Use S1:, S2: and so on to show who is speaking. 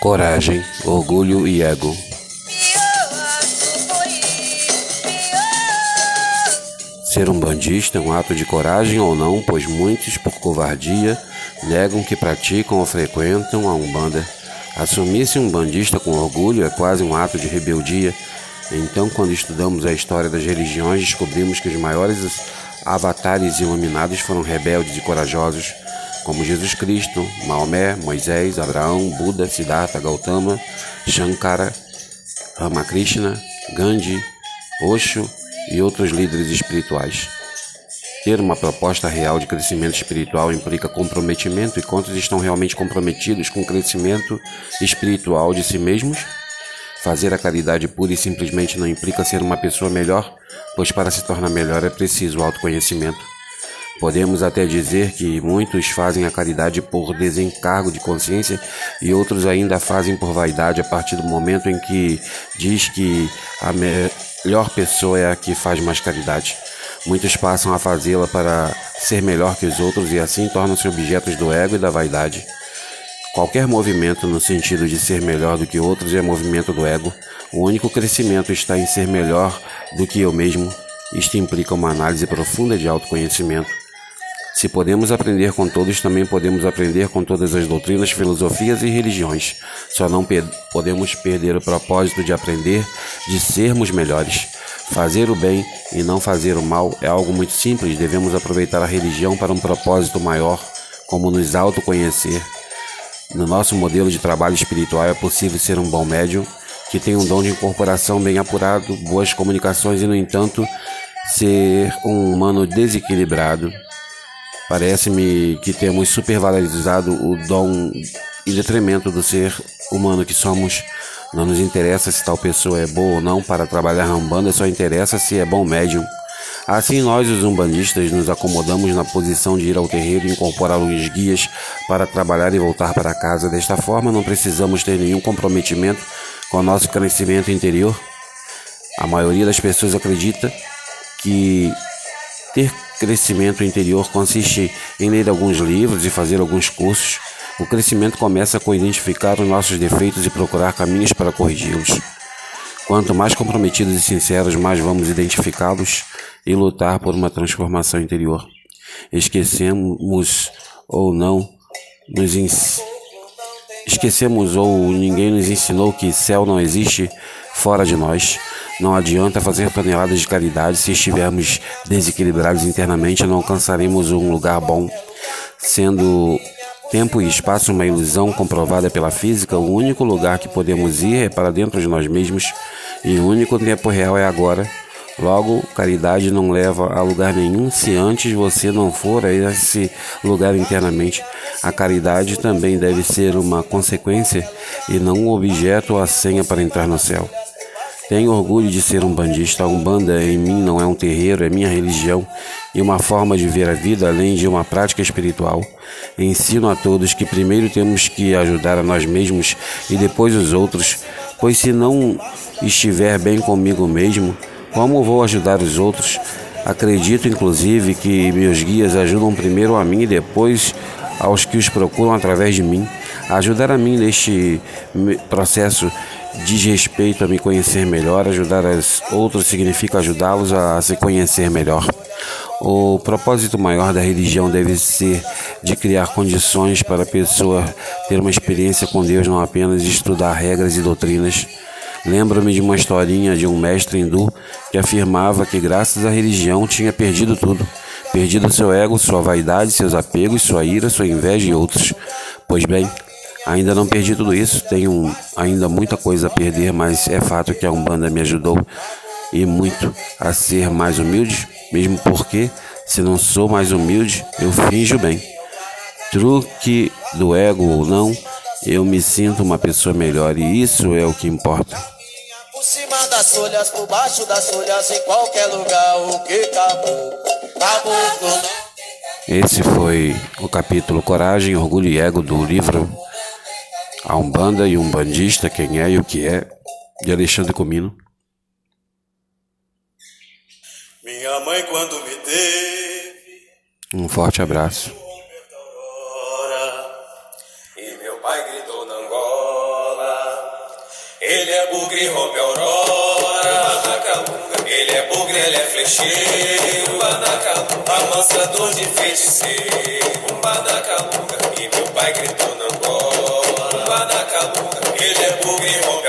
S1: Coragem, orgulho e ego. Ser um bandista é um ato de coragem ou não, pois muitos, por covardia, negam que praticam ou frequentam a Umbanda. Assumir-se um bandista com orgulho é quase um ato de rebeldia. Então, quando estudamos a história das religiões, descobrimos que os maiores avatares iluminados foram rebeldes e corajosos como Jesus Cristo, Maomé, Moisés, Abraão, Buda, Siddhartha, Gautama, Shankara, Ramakrishna, Gandhi, Osho e outros líderes espirituais. Ter uma proposta real de crescimento espiritual implica comprometimento e quantos estão realmente comprometidos com o crescimento espiritual de si mesmos? Fazer a caridade pura e simplesmente não implica ser uma pessoa melhor, pois para se tornar melhor é preciso autoconhecimento. Podemos até dizer que muitos fazem a caridade por desencargo de consciência e outros ainda fazem por vaidade a partir do momento em que diz que a melhor pessoa é a que faz mais caridade. Muitos passam a fazê-la para ser melhor que os outros e assim tornam-se objetos do ego e da vaidade. Qualquer movimento no sentido de ser melhor do que outros é movimento do ego. O único crescimento está em ser melhor do que eu mesmo. Isto implica uma análise profunda de autoconhecimento. Se podemos aprender com todos, também podemos aprender com todas as doutrinas, filosofias e religiões. Só não podemos perder o propósito de aprender, de sermos melhores. Fazer o bem e não fazer o mal é algo muito simples. Devemos aproveitar a religião para um propósito maior, como nos autoconhecer. No nosso modelo de trabalho espiritual é possível ser um bom médium que tem um dom de incorporação bem apurado, boas comunicações e, no entanto, ser um humano desequilibrado Parece-me que temos supervalorizado o dom em detrimento do ser humano que somos. Não nos interessa se tal pessoa é boa ou não para trabalhar na Umbanda, só interessa se é bom médium. Assim, nós, os umbandistas, nos acomodamos na posição de ir ao terreiro e incorporar os guias para trabalhar e voltar para casa. Desta forma, não precisamos ter nenhum comprometimento com o nosso crescimento interior. A maioria das pessoas acredita que ter crescimento interior consiste em ler alguns livros e fazer alguns cursos. O crescimento começa com identificar os nossos defeitos e procurar caminhos para corrigi-los. Quanto mais comprometidos e sinceros, mais vamos identificá-los e lutar por uma transformação interior. Esquecemos ou não nos Esquecemos ou ninguém nos ensinou que céu não existe fora de nós. Não adianta fazer toneladas de caridade se estivermos desequilibrados internamente, não alcançaremos um lugar bom. Sendo tempo e espaço uma ilusão comprovada pela física, o único lugar que podemos ir é para dentro de nós mesmos e o único tempo real é agora. Logo, caridade não leva a lugar nenhum se antes você não for a esse lugar internamente. A caridade também deve ser uma consequência e não um objeto ou a senha para entrar no céu. Tenho orgulho de ser um bandista. A Umbanda em mim não é um terreiro, é minha religião e uma forma de ver a vida além de uma prática espiritual. Ensino a todos que primeiro temos que ajudar a nós mesmos e depois os outros, pois se não estiver bem comigo mesmo, como vou ajudar os outros? Acredito inclusive que meus guias ajudam primeiro a mim e depois aos que os procuram através de mim. Ajudar a mim neste processo diz respeito a me conhecer melhor, ajudar os outros significa ajudá-los a se conhecer melhor. O propósito maior da religião deve ser de criar condições para a pessoa ter uma experiência com Deus, não apenas estudar regras e doutrinas. Lembro-me de uma historinha de um mestre hindu que afirmava que, graças à religião, tinha perdido tudo. Perdido seu ego, sua vaidade, seus apegos, sua ira, sua inveja e outros. Pois bem, Ainda não perdi tudo isso, tenho ainda muita coisa a perder, mas é fato que a Umbanda me ajudou e muito a ser mais humilde, mesmo porque se não sou mais humilde, eu finjo bem. Truque do ego ou não, eu me sinto uma pessoa melhor e isso é o que importa. Por cima das folhas, por baixo das folhas, em qualquer lugar, o que acabou, acabou. Esse foi o capítulo Coragem, Orgulho e Ego do livro a Umbanda e Umbandista, quem é e o que é, de Alexandre Comino. Minha mãe quando me teve. Um forte abraço. E meu pai gritou na Angola.
S2: Ele é bugre, rompe a aurora. Ele é bugre, ele é flecheiro. Badacalunga, amansador de feiticeiro. Badacalunga, e meu pai gritou na name